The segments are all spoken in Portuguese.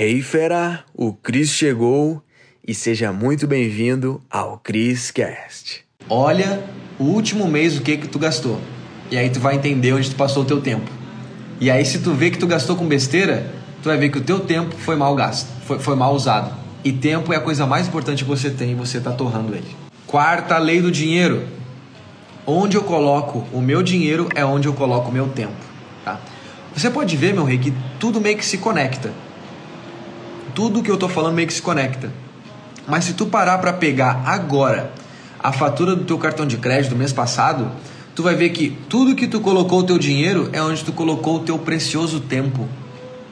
Hey fera, o Cris chegou e seja muito bem-vindo ao Cris Cast. Olha o último mês o que que tu gastou. E aí tu vai entender onde tu passou o teu tempo. E aí se tu vê que tu gastou com besteira, tu vai ver que o teu tempo foi mal gasto, foi, foi mal usado. E tempo é a coisa mais importante que você tem e você está torrando ele. Quarta lei do dinheiro. Onde eu coloco o meu dinheiro é onde eu coloco o meu tempo. Tá? Você pode ver, meu rei, que tudo meio que se conecta. Tudo que eu estou falando meio que se conecta. Mas se tu parar para pegar agora a fatura do teu cartão de crédito do mês passado, tu vai ver que tudo que tu colocou o teu dinheiro é onde tu colocou o teu precioso tempo.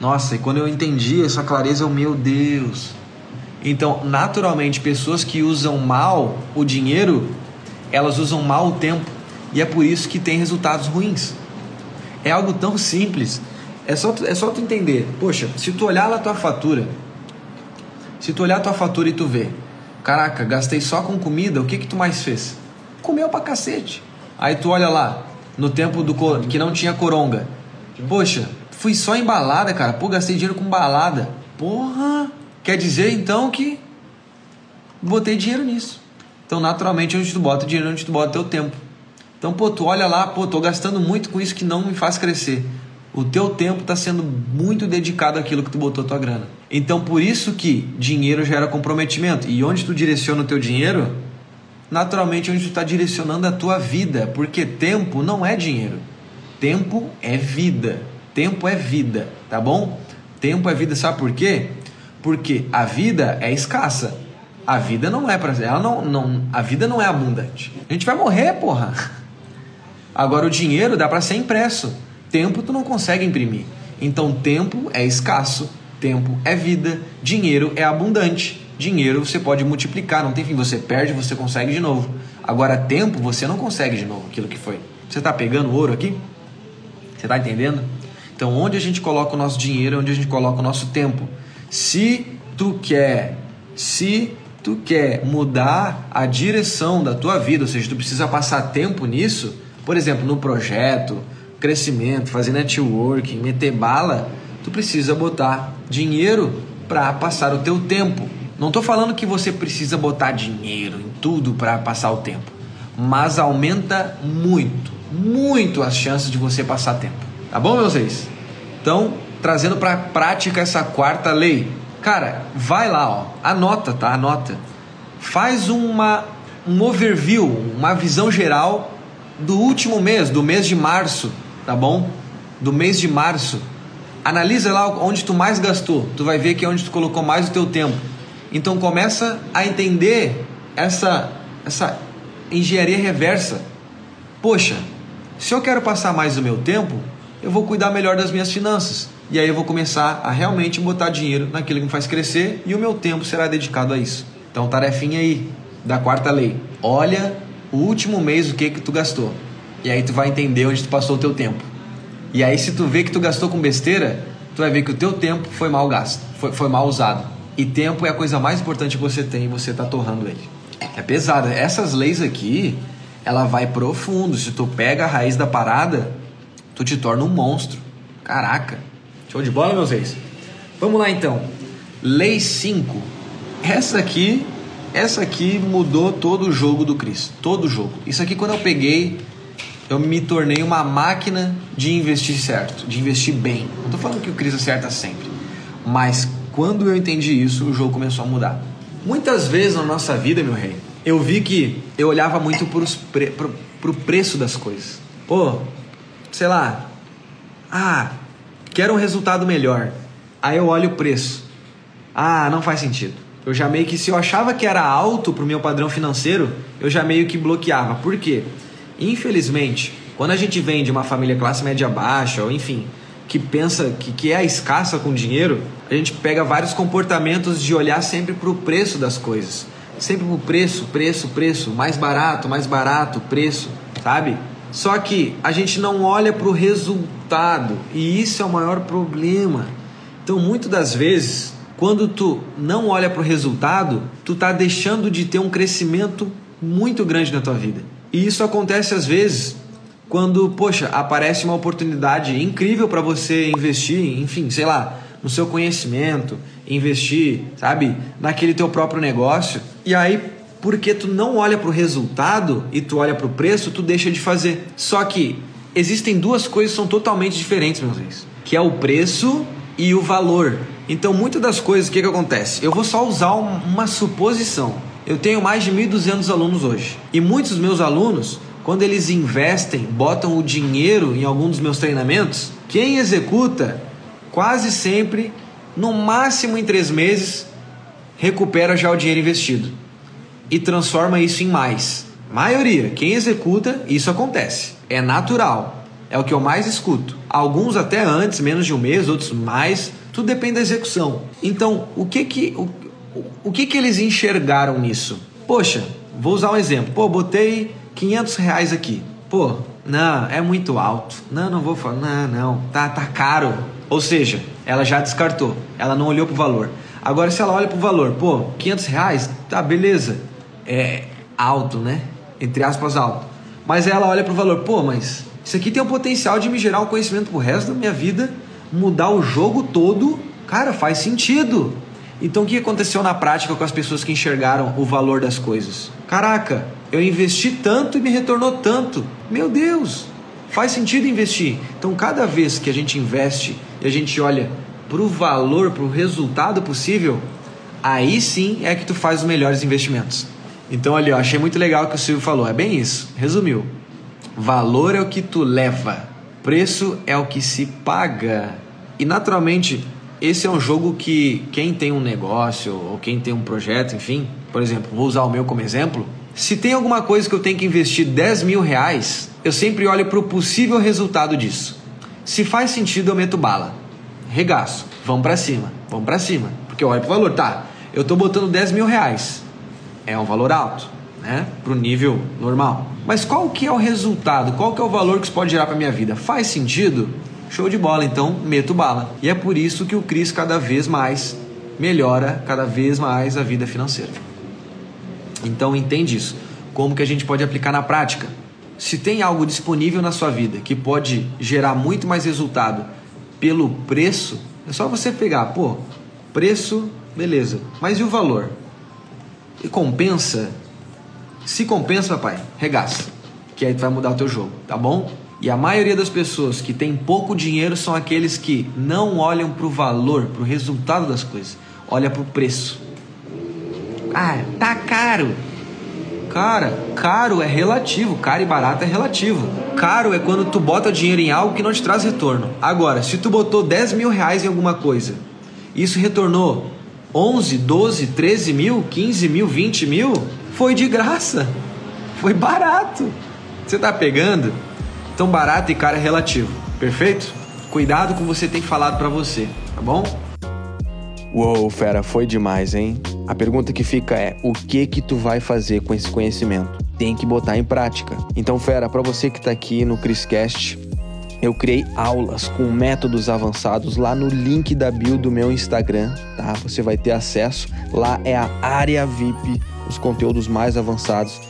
Nossa, e quando eu entendi essa clareza, eu, meu Deus. Então, naturalmente, pessoas que usam mal o dinheiro, elas usam mal o tempo. E é por isso que tem resultados ruins. É algo tão simples. É só, tu, é só tu entender. Poxa, se tu olhar lá a tua fatura, se tu olhar tua fatura e tu ver, caraca, gastei só com comida, o que que tu mais fez? Comeu pra cacete. Aí tu olha lá, no tempo do que não tinha coronga. Poxa, fui só em balada, cara. Pô, gastei dinheiro com balada. Porra! Quer dizer então que botei dinheiro nisso. Então, naturalmente, onde tu bota dinheiro, onde tu bota teu tempo. Então, pô, tu olha lá, pô, tô gastando muito com isso que não me faz crescer. O teu tempo está sendo muito dedicado àquilo que tu botou tua grana. Então, por isso que dinheiro gera comprometimento. E onde tu direciona o teu dinheiro, naturalmente onde tu está direcionando a tua vida. Porque tempo não é dinheiro. Tempo é vida. Tempo é vida, tá bom? Tempo é vida, sabe por quê? Porque a vida é escassa. A vida não é para ela não, não a vida não é abundante. A gente vai morrer, porra. Agora o dinheiro dá para ser impresso. Tempo tu não consegue imprimir. Então tempo é escasso, tempo é vida, dinheiro é abundante. Dinheiro você pode multiplicar, não tem fim, você perde, você consegue de novo. Agora tempo você não consegue de novo aquilo que foi. Você está pegando ouro aqui? Você está entendendo? Então onde a gente coloca o nosso dinheiro, onde a gente coloca o nosso tempo. Se tu quer, se tu quer mudar a direção da tua vida, ou seja, tu precisa passar tempo nisso, por exemplo, no projeto, crescimento, fazer networking, meter bala, tu precisa botar dinheiro para passar o teu tempo. Não estou falando que você precisa botar dinheiro em tudo para passar o tempo, mas aumenta muito, muito as chances de você passar tempo. Tá bom, meus reis? Então, trazendo para prática essa quarta lei. Cara, vai lá, ó, anota, tá? Anota. Faz uma um overview, uma visão geral do último mês, do mês de março, tá bom? Do mês de março. Analisa lá onde tu mais gastou. Tu vai ver que é onde tu colocou mais o teu tempo. Então começa a entender essa essa engenharia reversa. Poxa, se eu quero passar mais o meu tempo, eu vou cuidar melhor das minhas finanças. E aí eu vou começar a realmente botar dinheiro naquilo que me faz crescer e o meu tempo será dedicado a isso. Então, tarefinha aí da quarta lei. Olha o último mês o que que tu gastou. E aí tu vai entender onde tu passou o teu tempo. E aí se tu vê que tu gastou com besteira, tu vai ver que o teu tempo foi mal gasto, foi, foi mal usado. E tempo é a coisa mais importante que você tem e você está torrando ele. É pesada. Essas leis aqui, ela vai profundo. Se tu pega a raiz da parada, tu te torna um monstro. Caraca. Show de bola, meus reis? Vamos lá então. Lei 5. Essa aqui, essa aqui mudou todo o jogo do Cris. Todo o jogo. Isso aqui quando eu peguei, eu me tornei uma máquina de investir certo, de investir bem. Não tô falando que o Cris acerta sempre, mas quando eu entendi isso, o jogo começou a mudar. Muitas vezes na nossa vida, meu rei, eu vi que eu olhava muito pros pre, pro, pro preço das coisas. Pô, sei lá, ah, Quero um resultado melhor. Aí eu olho o preço. Ah, não faz sentido. Eu já meio que, se eu achava que era alto para o meu padrão financeiro, eu já meio que bloqueava. Por quê? Infelizmente, quando a gente vem de uma família classe média baixa, ou enfim, que pensa que, que é escassa com dinheiro, a gente pega vários comportamentos de olhar sempre para o preço das coisas. Sempre para o preço, preço, preço, mais barato, mais barato, preço, sabe? Só que a gente não olha para o resultado e isso é o maior problema. Então, muitas das vezes, quando tu não olha para o resultado, tu tá deixando de ter um crescimento muito grande na tua vida. E isso acontece às vezes quando, poxa, aparece uma oportunidade incrível para você investir, enfim, sei lá, no seu conhecimento, investir, sabe, naquele teu próprio negócio. E aí, porque tu não olha para o resultado e tu olha para o preço, tu deixa de fazer. Só que existem duas coisas que são totalmente diferentes, meus amigos, que é o preço e o valor. Então, muitas das coisas, o que, que acontece? Eu vou só usar uma suposição. Eu tenho mais de 1.200 alunos hoje. E muitos dos meus alunos, quando eles investem, botam o dinheiro em algum dos meus treinamentos, quem executa quase sempre, no máximo em três meses, recupera já o dinheiro investido e transforma isso em mais. Maioria, quem executa, isso acontece. É natural. É o que eu mais escuto. Alguns até antes, menos de um mês, outros mais. Tudo depende da execução. Então, o que que o que que eles enxergaram nisso? Poxa, vou usar um exemplo. Pô, botei 500 reais aqui. Pô, não, é muito alto. Não, não vou falar. Não, não, tá, tá caro. Ou seja, ela já descartou. Ela não olhou pro valor. Agora, se ela olha pro valor, pô, 500 reais, tá, beleza. É alto, né? Entre aspas, alto. Mas ela olha pro valor, pô, mas isso aqui tem o potencial de me gerar um conhecimento pro resto da minha vida, mudar o jogo todo. Cara, faz sentido. Então o que aconteceu na prática com as pessoas que enxergaram o valor das coisas? Caraca, eu investi tanto e me retornou tanto. Meu Deus, faz sentido investir. Então cada vez que a gente investe e a gente olha para o valor, para o resultado possível, aí sim é que tu faz os melhores investimentos. Então ali, eu achei muito legal o que o Silvio falou. É bem isso. Resumiu. Valor é o que tu leva, preço é o que se paga. E naturalmente, esse é um jogo que quem tem um negócio ou quem tem um projeto, enfim, por exemplo, vou usar o meu como exemplo. Se tem alguma coisa que eu tenho que investir 10 mil reais, eu sempre olho para o possível resultado disso. Se faz sentido, eu meto bala. Regaço. Vamos para cima. Vamos para cima. Porque eu olho para o valor. Tá, eu estou botando 10 mil reais. É um valor alto, né? Para o nível normal. Mas qual que é o resultado? Qual que é o valor que isso pode gerar para minha vida? Faz sentido? Show de bola, então meto bala. E é por isso que o Cris cada vez mais melhora cada vez mais a vida financeira. Então entende isso. Como que a gente pode aplicar na prática? Se tem algo disponível na sua vida que pode gerar muito mais resultado pelo preço, é só você pegar, pô, preço, beleza. Mas e o valor? E compensa? Se compensa, papai, regaça. Que aí tu vai mudar o teu jogo, tá bom? E a maioria das pessoas que tem pouco dinheiro são aqueles que não olham para o valor, para o resultado das coisas, olha para o preço. Ah, tá caro. Cara, caro é relativo, caro e barato é relativo. Caro é quando tu bota dinheiro em algo que não te traz retorno. Agora, se tu botou 10 mil reais em alguma coisa, isso retornou 11, 12, 13 mil, 15 mil, 20 mil, foi de graça. Foi barato. Você tá pegando? Então barato e caro é relativo, perfeito? Cuidado com o que você tem falado para você, tá bom? Uou, fera, foi demais, hein? A pergunta que fica é: o que que tu vai fazer com esse conhecimento? Tem que botar em prática. Então, fera, para você que tá aqui no Criscast, eu criei aulas com métodos avançados lá no link da bio do meu Instagram, tá? Você vai ter acesso. Lá é a área VIP, os conteúdos mais avançados